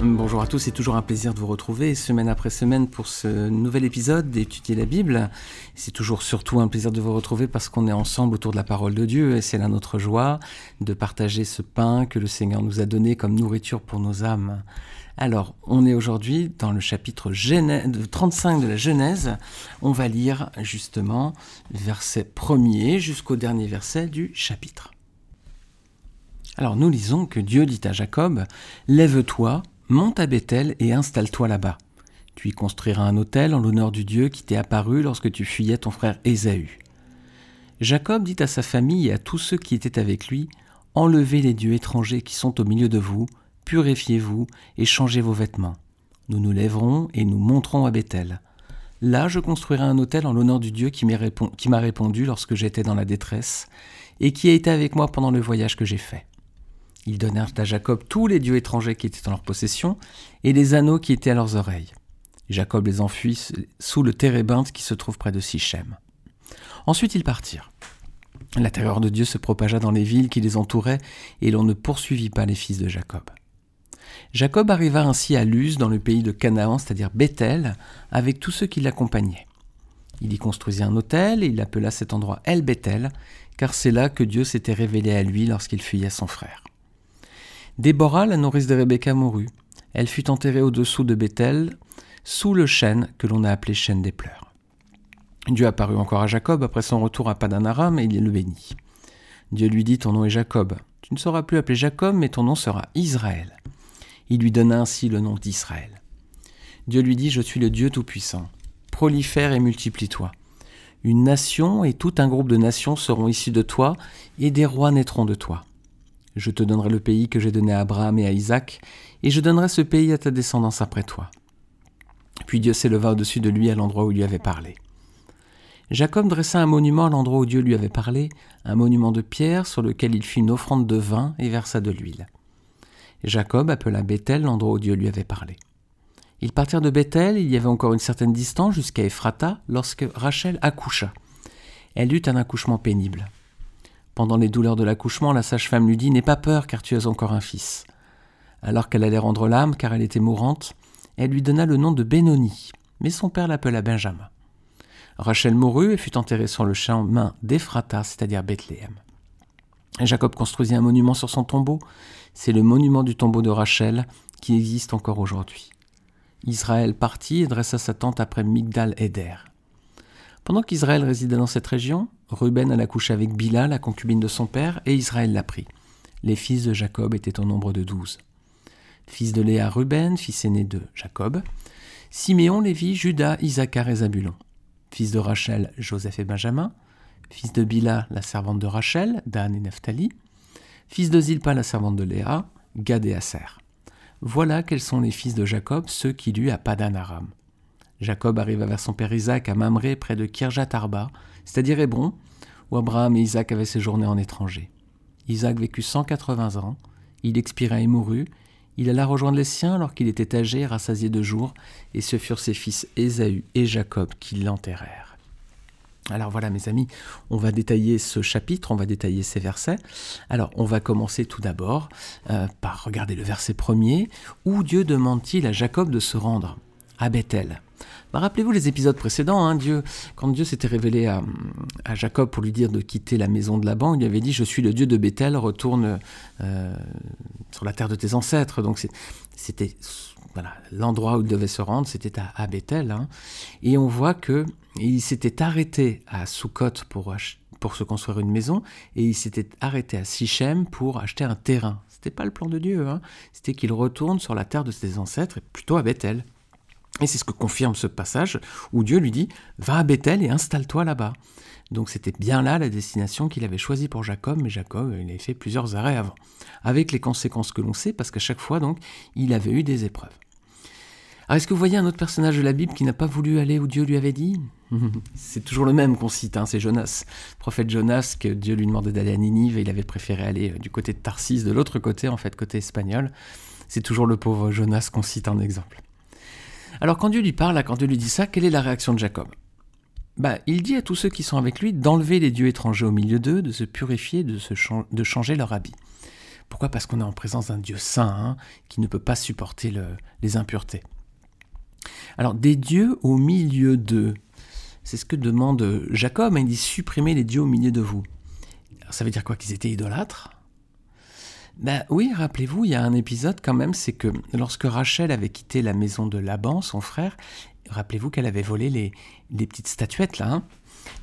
Bonjour à tous, c'est toujours un plaisir de vous retrouver semaine après semaine pour ce nouvel épisode d'Étudier la Bible. C'est toujours surtout un plaisir de vous retrouver parce qu'on est ensemble autour de la parole de Dieu et c'est là notre joie de partager ce pain que le Seigneur nous a donné comme nourriture pour nos âmes. Alors, on est aujourd'hui dans le chapitre 35 de la Genèse. On va lire justement verset 1er jusqu'au dernier verset du chapitre. Alors, nous lisons que Dieu dit à Jacob Lève-toi, monte à Bethel et installe-toi là-bas. Tu y construiras un hôtel en l'honneur du Dieu qui t'est apparu lorsque tu fuyais ton frère Ésaü. Jacob dit à sa famille et à tous ceux qui étaient avec lui Enlevez les dieux étrangers qui sont au milieu de vous purifiez-vous et changez vos vêtements. Nous nous lèverons et nous monterons à Bethel. Là, je construirai un hôtel en l'honneur du Dieu qui m'a répondu lorsque j'étais dans la détresse, et qui a été avec moi pendant le voyage que j'ai fait. Ils donnèrent à Jacob tous les dieux étrangers qui étaient en leur possession, et les anneaux qui étaient à leurs oreilles. Jacob les enfuit sous le térébinthe qui se trouve près de Sichem. Ensuite ils partirent. La terreur de Dieu se propagea dans les villes qui les entouraient, et l'on ne poursuivit pas les fils de Jacob. Jacob arriva ainsi à Luz dans le pays de Canaan, c'est-à-dire Bethel, avec tous ceux qui l'accompagnaient. Il y construisit un hôtel et il appela cet endroit El Bethel, car c'est là que Dieu s'était révélé à lui lorsqu'il fuyait son frère. Déborah, la nourrice de Rebecca, mourut. Elle fut enterrée au-dessous de Bethel, sous le chêne que l'on a appelé chêne des pleurs. Dieu apparut encore à Jacob après son retour à Padanaram et il le bénit. Dieu lui dit Ton nom est Jacob. Tu ne seras plus appelé Jacob, mais ton nom sera Israël. Il lui donna ainsi le nom d'Israël. Dieu lui dit, Je suis le Dieu Tout-Puissant. Prolifère et multiplie-toi. Une nation et tout un groupe de nations seront issus de toi, et des rois naîtront de toi. Je te donnerai le pays que j'ai donné à Abraham et à Isaac, et je donnerai ce pays à ta descendance après toi. Puis Dieu s'éleva au-dessus de lui à l'endroit où il lui avait parlé. Jacob dressa un monument à l'endroit où Dieu lui avait parlé, un monument de pierre sur lequel il fit une offrande de vin et versa de l'huile. Jacob appela Bethel l'endroit où Dieu lui avait parlé. Ils partirent de Bethel, il y avait encore une certaine distance jusqu'à Ephrata, lorsque Rachel accoucha. Elle eut un accouchement pénible. Pendant les douleurs de l'accouchement, la sage-femme lui dit N'aie pas peur, car tu as encore un fils. Alors qu'elle allait rendre l'âme, car elle était mourante, elle lui donna le nom de Benoni, mais son père l'appela Benjamin. Rachel mourut et fut enterrée sur le chemin d'Ephrata, c'est-à-dire Bethléem. Jacob construisit un monument sur son tombeau. C'est le monument du tombeau de Rachel qui existe encore aujourd'hui. Israël partit et dressa sa tente après Migdal Eder. Pendant qu'Israël résidait dans cette région, Ruben alla coucher avec Bila, la concubine de son père, et Israël l'a pris. Les fils de Jacob étaient au nombre de douze. Fils de Léa, Ruben, fils aîné de Jacob. Siméon, Lévi, Judas, Isaacar et Zabulon. Fils de Rachel, Joseph et Benjamin fils de Bila, la servante de Rachel, Dan et Naphtali, fils de Zilpa, la servante de Léa, Gad et Aser. Voilà quels sont les fils de Jacob, ceux qu'il eut à Padan Aram. Jacob arriva vers son père Isaac à Mamré, près de Kirjat Arba, c'est-à-dire Hébron, où Abraham et Isaac avaient séjourné en étranger. Isaac vécut 180 ans, il expira et mourut, il alla rejoindre les siens alors qu'il était âgé, rassasié de jours, et ce furent ses fils Ésaü et Jacob qui l'enterrèrent. Alors voilà mes amis, on va détailler ce chapitre, on va détailler ces versets. Alors on va commencer tout d'abord euh, par regarder le verset premier, où Dieu demande-t-il à Jacob de se rendre? À Bethel bah, Rappelez-vous les épisodes précédents, hein, Dieu, quand Dieu s'était révélé à, Jacob pour lui dire de quitter la maison de Laban, il lui avait dit Je suis le Dieu de Bethel, retourne euh, sur la terre de tes ancêtres. Donc c'était l'endroit où il devait se rendre, c'était à, Bethel. Hein. Et on voit que il s'était arrêté à pour, pour se construire une maison, et il s'était arrêté à Sichem pour acheter un terrain. C'était pas le plan de Dieu, hein. c'était qu'il retourne sur la terre de ses ancêtres, et plutôt à Bethel. Et c'est ce que confirme ce passage où Dieu lui dit Va à Bethel et installe-toi là-bas. Donc c'était bien là la destination qu'il avait choisie pour Jacob, mais Jacob, il avait fait plusieurs arrêts avant. Avec les conséquences que l'on sait, parce qu'à chaque fois, donc, il avait eu des épreuves. Alors, est-ce que vous voyez un autre personnage de la Bible qui n'a pas voulu aller où Dieu lui avait dit? C'est toujours le même qu'on cite, hein, c'est Jonas. Prophète Jonas, que Dieu lui demandait d'aller à Ninive et il avait préféré aller euh, du côté de Tarsis, de l'autre côté, en fait, côté espagnol. C'est toujours le pauvre Jonas qu'on cite en exemple. Alors, quand Dieu lui parle, quand Dieu lui dit ça, quelle est la réaction de Jacob? Bah, il dit à tous ceux qui sont avec lui d'enlever les dieux étrangers au milieu d'eux, de se purifier, de, changer leur habit. Pourquoi? Parce qu'on est en présence d'un Dieu saint hein, qui ne peut pas supporter les impuretés. Alors, des dieux au milieu d'eux, c'est ce que demande Jacob. Hein, il dit supprimez les dieux au milieu de vous. ça veut dire quoi? Qu'ils étaient idolâtres? Ben oui, rappelez-vous, il y a un épisode quand même, c'est que lorsque Rachel avait quitté la maison de Laban, son frère, rappelez-vous qu'elle avait volé les, petites statuettes là. Hein.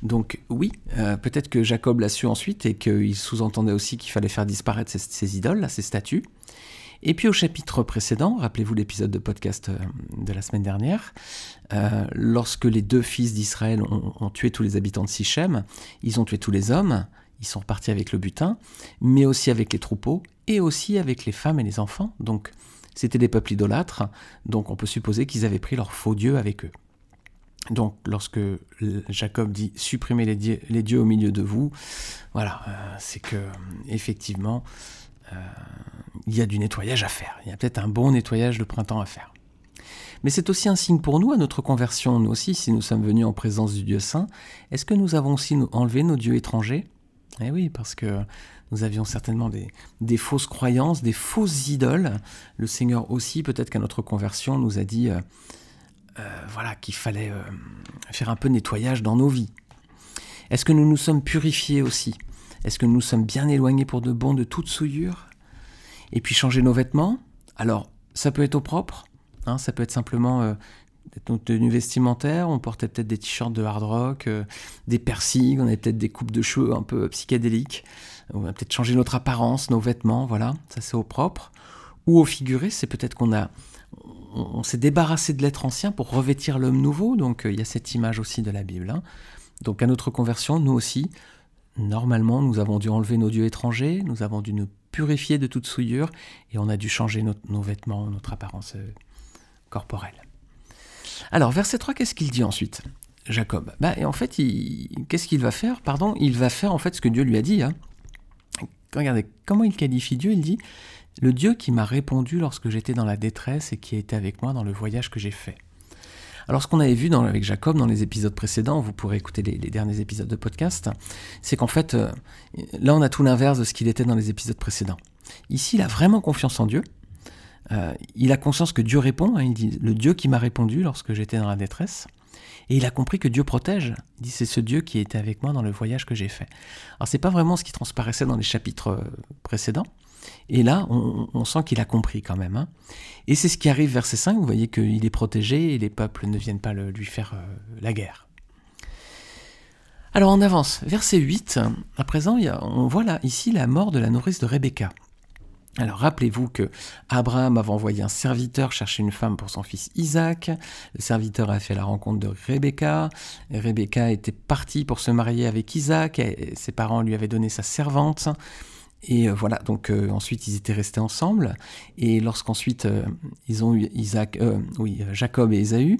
Donc oui, euh, peut-être que Jacob l'a su ensuite et qu'il sous-entendait aussi qu'il fallait faire disparaître ces, idoles, ces statues. Et puis au chapitre précédent, rappelez-vous l'épisode de podcast euh, de la semaine dernière, euh, lorsque les deux fils d'Israël ont, ont, tué tous les habitants de Sichem, ils ont tué tous les hommes, ils sont repartis avec le butin, mais aussi avec les troupeaux et aussi avec les femmes et les enfants. Donc c'était des peuples idolâtres, donc on peut supposer qu'ils avaient pris leur faux Dieu avec eux. Donc lorsque Jacob dit supprimez les dieux, au milieu de vous, voilà, euh, c'est que effectivement euh, il y a du nettoyage à faire. Il y a peut-être un bon nettoyage de printemps à faire. Mais c'est aussi un signe pour nous à notre conversion, nous aussi, si nous sommes venus en présence du Dieu saint. Est-ce que nous avons aussi enlevé nos dieux étrangers? Eh oui, parce que nous avions certainement des, fausses croyances, des fausses idoles. Le Seigneur aussi, peut-être qu'à notre conversion, nous a dit euh, euh, voilà, qu'il fallait euh, faire un peu de nettoyage dans nos vies. Est-ce que nous nous sommes purifiés aussi? Est-ce que nous sommes bien éloignés pour de bon de toute souillure? Et puis changer nos vêtements? Alors, ça peut être au propre, hein, ça peut être simplement notre tenue vestimentaire, on portait peut-être des t-shirts de hard rock, des persils, on avait peut-être des coupes de cheveux un peu psychédéliques on va peut-être changer notre apparence, nos vêtements, voilà, ça c'est au propre. Ou au figuré, c'est peut-être qu'on a, on, s'est débarrassé de l'être ancien pour revêtir l'homme nouveau, donc euh, il y a cette image aussi de la Bible. Hein. Donc à notre conversion, nous aussi, normalement, nous avons dû enlever nos dieux étrangers, nous avons dû nous purifier de toute souillure, et on a dû changer nos vêtements, notre apparence euh, corporelle. Alors, verset 3, qu'est-ce qu'il dit ensuite Jacob? Bah, et en fait, qu'est-ce qu'il va faire? Pardon, il va faire en fait ce que Dieu lui a dit. Hein. Regardez comment il qualifie Dieu. Il dit Le Dieu qui m'a répondu lorsque j'étais dans la détresse et qui a été avec moi dans le voyage que j'ai fait. Alors ce qu'on avait vu avec Jacob dans les épisodes précédents, vous pourrez écouter les, derniers épisodes de podcast, c'est qu'en fait, euh, là on a tout l'inverse de ce qu'il était dans les épisodes précédents. Ici, il a vraiment confiance en Dieu. Euh, il a conscience que Dieu répond. Hein, il dit le Dieu qui m'a répondu lorsque j'étais dans la détresse. Et il a compris que Dieu protège. Il dit c'est ce Dieu qui était avec moi dans le voyage que j'ai fait. Alors c'est pas vraiment ce qui transparaissait dans les chapitres euh, précédents. Et là, on, sent qu'il a compris quand même. Hein. Et c'est ce qui arrive verset 5, vous voyez qu'il est protégé et les peuples ne viennent pas lui faire euh, la guerre. Alors on avance. Verset 8, à présent, on voit là, ici la mort de la nourrice de Rebecca. Alors rappelez-vous que Abraham avait envoyé un serviteur chercher une femme pour son fils Isaac. Le serviteur a fait la rencontre de Rebecca. Rebecca était partie pour se marier avec Isaac. Ses parents lui avaient donné sa servante. Et euh, voilà, donc euh, ensuite ils étaient restés ensemble. Et lorsqu'ensuite euh, ils ont eu Isaac, oui, Jacob et Ésaü,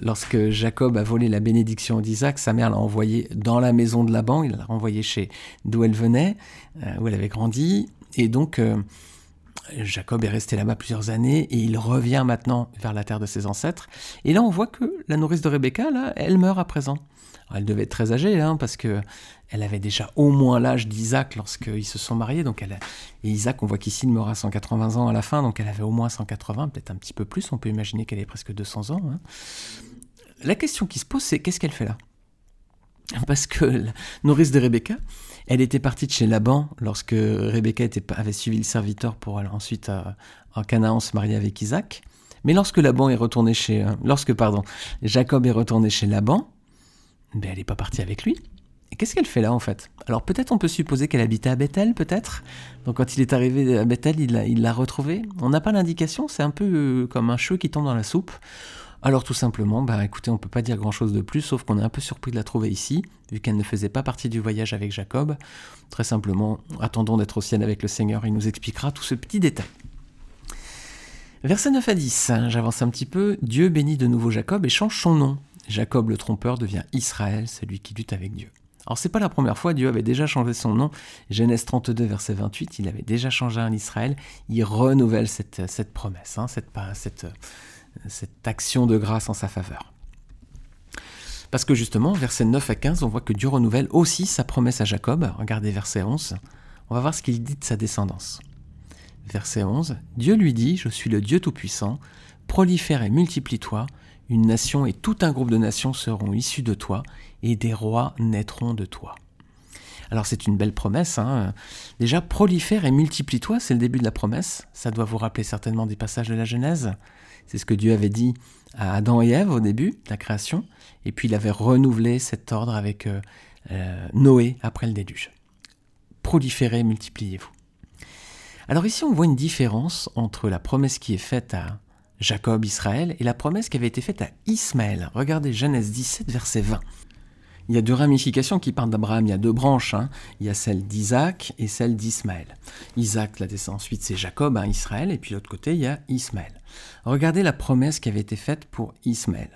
lorsque Jacob a volé la bénédiction d'Isaac, sa mère l'a envoyé dans la maison de Laban, il l'a renvoyé chez d'où elle venait, où elle avait grandi. Et donc, euh, Jacob est resté là-bas plusieurs années et il revient maintenant vers la terre de ses ancêtres. Et là, on voit que la nourrice de Rebecca, là, elle meurt à présent. elle devait être très âgée, hein, parce que elle avait déjà au moins l'âge d'Isaac lorsqu'ils se sont mariés. Donc Et Isaac, on voit qu'ici, il meurt à 180 ans à la fin, donc elle avait au moins 180, peut-être un petit peu plus. On peut imaginer qu'elle est presque 200 ans. Hein. La question qui se pose, c'est qu'est-ce qu'elle fait là? Parce que la nourrice de Rebecca, elle était partie de chez Laban lorsque Rebecca avait suivi le serviteur pour aller ensuite à, en Canaan se marier avec Isaac. Mais lorsque Laban est retourné chez, euh, Jacob est retourné chez Laban, ben elle n'est pas partie avec lui. Et qu'est-ce qu'elle fait là en fait? Alors peut-être on peut supposer qu'elle habitait à Bethel, peut-être. Donc quand il est arrivé à Bethel, il l'a, retrouvée. On n'a pas l'indication, c'est un peu euh, comme un cheveu qui tombe dans la soupe. Alors tout simplement, bah écoutez, on peut pas dire grand-chose de plus, sauf qu'on est un peu surpris de la trouver ici, vu qu'elle ne faisait pas partie du voyage avec Jacob. Très simplement, attendons d'être au ciel avec le Seigneur, il nous expliquera tout ce petit détail. Verset 9 à 10, j'avance un petit peu, Dieu bénit de nouveau Jacob et change son nom. Jacob le trompeur devient Israël, celui qui lutte avec Dieu. Alors c'est pas la première fois, Dieu avait déjà changé son nom. Genèse 32, verset 28, il avait déjà changé un Israël. Il renouvelle cette, promesse, hein, cette, cette action de grâce en sa faveur. Parce que justement, versets 9 à 15, on voit que Dieu renouvelle aussi sa promesse à Jacob. Regardez verset 11. On va voir ce qu'il dit de sa descendance. Verset 11. Dieu lui dit, Je suis le Dieu Tout-Puissant, prolifère et multiplie-toi, une nation et tout un groupe de nations seront issus de toi, et des rois naîtront de toi. Alors c'est une belle promesse. Hein. Déjà, prolifère et multiplie-toi, c'est le début de la promesse. Ça doit vous rappeler certainement des passages de la Genèse. C'est ce que Dieu avait dit à Adam et Ève au début de la création. Et puis il avait renouvelé cet ordre avec euh, euh, Noé après le déluge. Proliférez, multipliez-vous. Alors ici, on voit une différence entre la promesse qui est faite à Jacob, Israël, et la promesse qui avait été faite à Ismaël. Regardez Genèse 17, verset 20. Il y a deux ramifications qui partent d'Abraham, il y a deux branches. Hein. Il y a celle d'Isaac et celle d'Ismaël. Isaac, la descendance, ensuite c'est Jacob, hein, Israël, et puis l'autre côté il y a Ismaël. Regardez la promesse qui avait été faite pour Ismaël.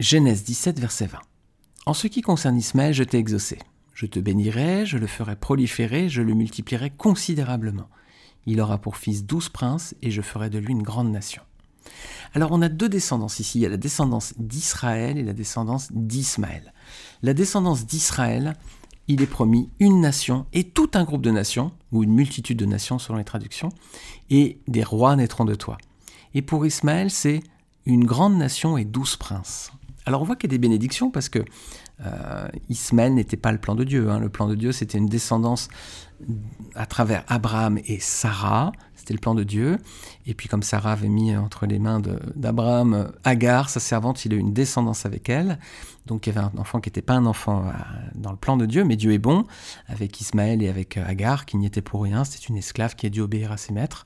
Genèse 17, verset 20. En ce qui concerne Ismaël, je t'ai exaucé. Je te bénirai, je le ferai proliférer, je le multiplierai considérablement. Il aura pour fils douze princes, et je ferai de lui une grande nation. Alors on a deux descendances ici, il y a la descendance d'Israël et la descendance d'Ismaël. La descendance d'Israël, il est promis une nation et tout un groupe de nations, ou une multitude de nations selon les traductions, et des rois naîtront de toi. Et pour Ismaël, c'est une grande nation et douze princes. Alors on voit qu'il y a des bénédictions parce que euh, Ismaël n'était pas le plan de Dieu. Hein. Le plan de Dieu, c'était une descendance à travers Abraham et Sarah, c'était le plan de Dieu. Et puis comme Sarah avait mis entre les mains d'Abraham Agar, sa servante, il a eu une descendance avec elle. Donc il y avait un enfant qui n'était pas un enfant euh, dans le plan de Dieu, mais Dieu est bon, avec Ismaël et avec euh, Agar, qui n'y était pour rien. C'était une esclave qui a dû obéir à ses maîtres.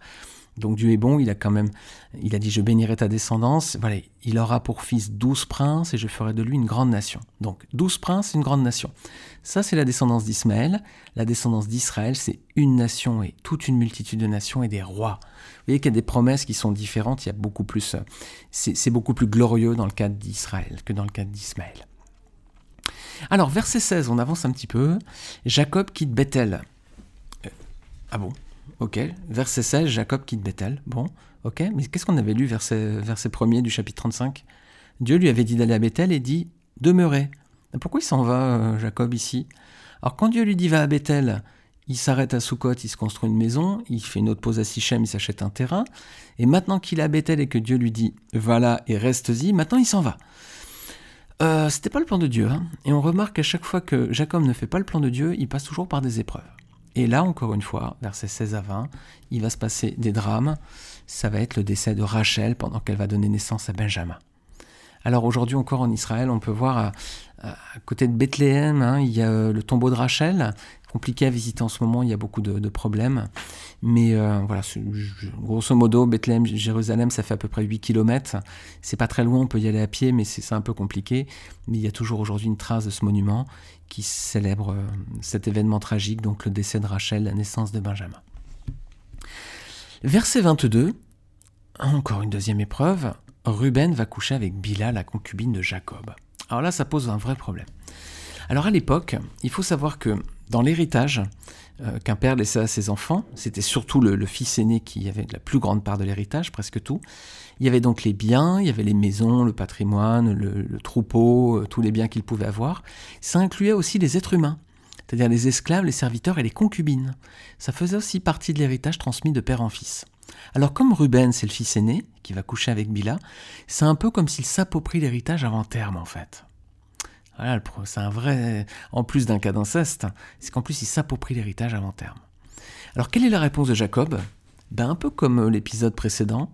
Donc Dieu est bon, il a quand même, il a dit je bénirai ta descendance, voilà, il aura pour fils douze princes et je ferai de lui une grande nation. Donc douze princes, une grande nation. Ça c'est la descendance d'Ismaël. La descendance d'Israël, c'est une nation et toute une multitude de nations et des rois. Vous voyez qu'il y a des promesses qui sont différentes, il y a beaucoup plus, c'est beaucoup plus glorieux dans le cadre d'Israël que dans le cadre d'Ismaël. Alors verset 16, on avance un petit peu. Jacob quitte Bethel. Euh, ah bon? Ok. Verset 16, Jacob quitte Bethel. Bon, ok. Mais qu'est-ce qu'on avait lu, verset, verset 1 du chapitre 35 Dieu lui avait dit d'aller à Bethel et dit Demeurez. Pourquoi il s'en va, euh, Jacob, ici? Alors, quand Dieu lui dit va à Bethel, il s'arrête à Sukkot, il se construit une maison, il fait une autre pause à Sichem, il s'achète un terrain. Et maintenant qu'il est à Bethel et que Dieu lui dit va là et reste-y, maintenant il s'en va. Euh, C'était pas le plan de Dieu. Hein. et on remarque qu'à chaque fois que Jacob ne fait pas le plan de Dieu, il passe toujours par des épreuves. Et là, encore une fois, versets 16 à 20, il va se passer des drames. Ça va être le décès de Rachel pendant qu'elle va donner naissance à Benjamin. Alors aujourd'hui encore en Israël, on peut voir à, côté de Bethléem, hein, il y a euh, le tombeau de Rachel, compliqué à visiter en ce moment, il y a beaucoup de, problèmes. Mais euh, voilà, grosso modo, Bethléem, Jérusalem, ça fait à peu près 8 km. C'est pas très loin, on peut y aller à pied, mais c'est un peu compliqué. Mais il y a toujours aujourd'hui une trace de ce monument qui célèbre euh, cet événement tragique, donc le décès de Rachel, la naissance de Benjamin. Verset 22, encore une deuxième épreuve. Ruben va coucher avec Bila, la concubine de Jacob. Alors là, ça pose un vrai problème. Alors à l'époque, il faut savoir que dans l'héritage euh, qu'un père laissait à ses enfants, c'était surtout le, fils aîné qui avait la plus grande part de l'héritage, presque tout. Il y avait donc les biens, il y avait les maisons, le patrimoine, le, troupeau, euh, tous les biens qu'il pouvait avoir. Ça incluait aussi les êtres humains, c'est-à-dire les esclaves, les serviteurs et les concubines. Ça faisait aussi partie de l'héritage transmis de père en fils. Alors comme Ruben, c'est le fils aîné, qui va coucher avec Bila, c'est un peu comme s'il s'approprie l'héritage avant terme en fait. Voilà, c'est un vrai. En plus d'un cas d'inceste, c'est qu'en plus il s'approprie l'héritage à long terme. Alors quelle est la réponse de Jacob? Ben, Un peu comme euh, l'épisode précédent,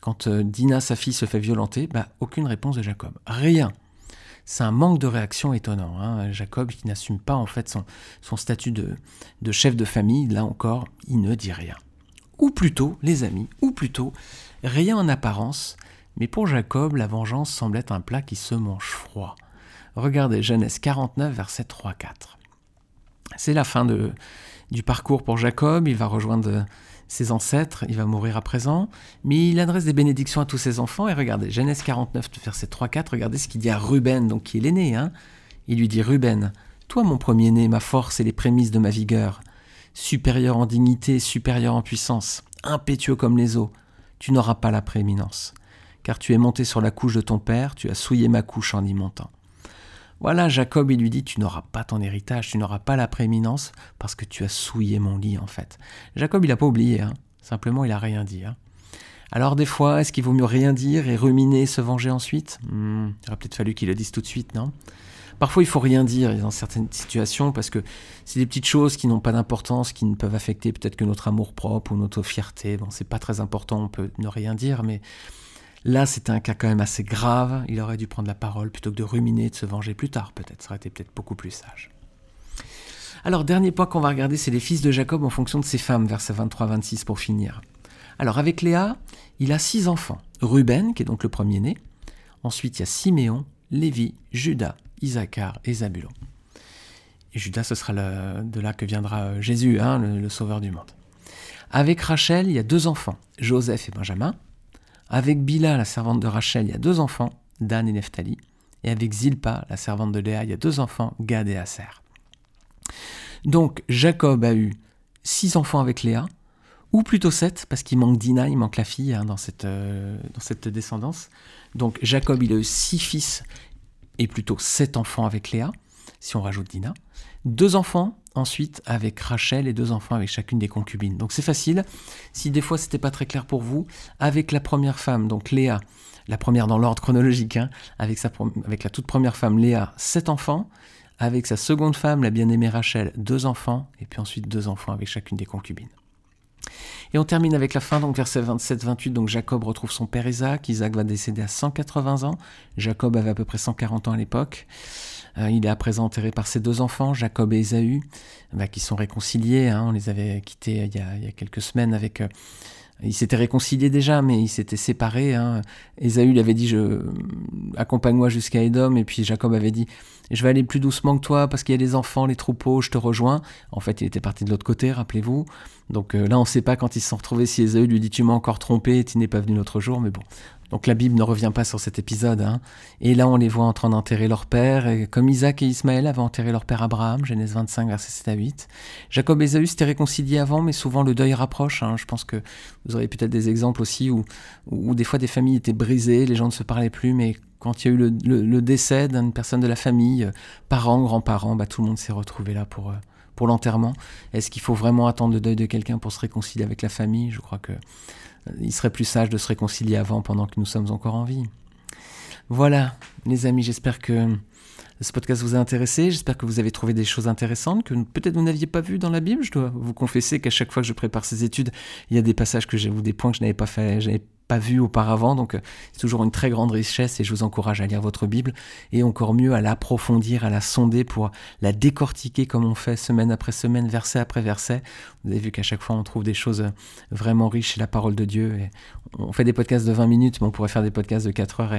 quand euh, Dina, sa fille, se fait violenter, ben, aucune réponse de Jacob. Rien. C'est un manque de réaction étonnant. Hein. Jacob qui n'assume pas en fait son, statut de, de chef de famille, là encore, il ne dit rien. Ou plutôt, les amis, ou plutôt, rien en apparence, mais pour Jacob, la vengeance semble être un plat qui se mange froid. Regardez Genèse 49, verset 3-4. C'est la fin de, du parcours pour Jacob, il va rejoindre ses ancêtres, il va mourir à présent, mais il adresse des bénédictions à tous ses enfants, et regardez, Genèse 49, verset 3-4, regardez ce qu'il dit à Ruben, donc qui est l'aîné, hein. il lui dit, Ruben, toi mon premier-né, ma force et les prémices de ma vigueur, supérieur en dignité, supérieur en puissance, impétueux comme les eaux, tu n'auras pas la prééminence, car tu es monté sur la couche de ton père, tu as souillé ma couche en y montant. Voilà, Jacob, il lui dit, tu n'auras pas ton héritage, tu n'auras pas la prééminence, parce que tu as souillé mon lit, en fait. Jacob, il n'a pas oublié, hein. simplement, il n'a rien dit. Hein. Alors des fois, est-ce qu'il vaut mieux rien dire et ruminer, se venger ensuite? Hmm, Il aurait peut-être fallu qu'il le dise tout de suite, non? Parfois, il faut rien dire dans certaines situations parce que c'est des petites choses qui n'ont pas d'importance, qui ne peuvent affecter peut-être que notre amour propre ou notre fierté. Bon, c'est pas très important, on peut ne rien dire, mais là, c'était un cas quand même assez grave. Il aurait dû prendre la parole plutôt que de ruminer, de se venger plus tard, peut-être. Ça aurait été peut-être beaucoup plus sage. Alors, dernier point qu'on va regarder, c'est les fils de Jacob en fonction de ses femmes, versets 23-26 pour finir. Alors, avec Léa, il a six enfants. Ruben, qui est donc le premier-né. Ensuite, il y a Siméon, Lévi, Judas, Isaacar et Zabulon. Et Judas, ce sera de là que viendra euh, Jésus, hein, le, sauveur du monde. Avec Rachel, il y a deux enfants, Joseph et Benjamin. Avec Bila, la servante de Rachel, il y a deux enfants, Dan et Nephtali. Et avec Zilpa, la servante de Léa, il y a deux enfants, Gad et Aser. Donc Jacob a eu six enfants avec Léa, ou plutôt sept, parce qu'il manque Dina, il manque la fille hein, dans, cette, euh, dans cette descendance. Donc Jacob, il a eu six fils et plutôt sept enfants avec Léa, si on rajoute Dina. Deux enfants ensuite avec Rachel et deux enfants avec chacune des concubines. Donc c'est facile. Si des fois c'était pas très clair pour vous, avec la première femme, donc Léa, la première dans l'ordre chronologique, hein, avec, la toute première femme Léa, sept enfants. Avec sa seconde femme, la bien-aimée Rachel, deux enfants, et puis ensuite deux enfants avec chacune des concubines. Et on termine avec la fin, donc verset 27-28. Donc Jacob retrouve son père Isaac. Isaac va décéder à 180 ans. Jacob avait à peu près 140 ans à l'époque. Euh, il est à présent enterré par ses deux enfants, Jacob et Ésaü, bah, qui sont réconciliés. Hein. on les avait quittés il y a, quelques semaines avec. Euh, ils s'étaient réconciliés déjà, mais ils s'étaient séparés. Hein. Ésaü avait dit je... Accompagne-moi jusqu'à Edom. Et puis Jacob avait dit Je vais aller plus doucement que toi parce qu'il y a les enfants, les troupeaux, je te rejoins. En fait, il était parti de l'autre côté, rappelez-vous. Donc euh, là, on ne sait pas quand ils se sont retrouvés si Ésaü lui dit Tu m'as encore trompé, tu n'es pas venu l'autre jour. Mais bon, donc la Bible ne revient pas sur cet épisode. Hein. Et là, on les voit en train d'enterrer leur père, et comme Isaac et Ismaël avaient enterré leur père Abraham, Genèse 25, verset 7 à 8. Jacob et Esaü s'étaient réconciliés avant, mais souvent le deuil rapproche. Hein. Je pense que vous aurez peut-être des exemples aussi où, où, des fois des familles étaient brisées, les gens ne se parlaient plus, mais quand il y a eu le, décès d'une personne de la famille, euh, parents, grands-parents, bah, tout le monde s'est retrouvé là pour, euh, pour l'enterrement. Est-ce qu'il faut vraiment attendre le deuil de quelqu'un pour se réconcilier avec la famille? Je crois que il serait plus sage de se réconcilier avant pendant que nous sommes encore en vie. Voilà, les amis, j'espère que ce podcast vous a intéressé. J'espère que vous avez trouvé des choses intéressantes que peut-être vous n'aviez pas vues dans la Bible. Je dois vous confesser qu'à chaque fois que je prépare ces études, il y a des passages que j'ai ou des points que je n'avais pas fait, pas vu auparavant. Donc euh, c'est toujours une très grande richesse et je vous encourage à lire votre Bible et encore mieux à l'approfondir, à la sonder pour la décortiquer comme on fait semaine après semaine, verset après verset. Vous avez vu qu'à chaque fois on trouve des choses vraiment riches chez la parole de Dieu. Et on fait des podcasts de 20 minutes, mais on pourrait faire des podcasts de 4 heures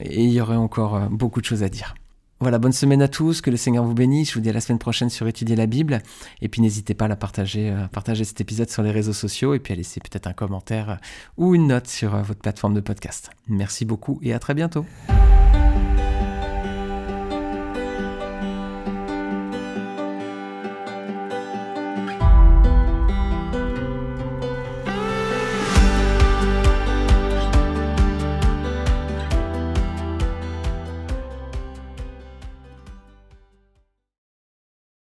et il y aurait encore euh, beaucoup de choses à dire. Voilà, bonne semaine à tous, que le Seigneur vous bénisse. Je vous dis à la semaine prochaine sur Étudier la Bible. Et puis n'hésitez pas à partager, à partager cet épisode sur les réseaux sociaux et puis à laisser peut-être un commentaire ou une note sur euh, votre plateforme de podcast. Merci beaucoup et à très bientôt.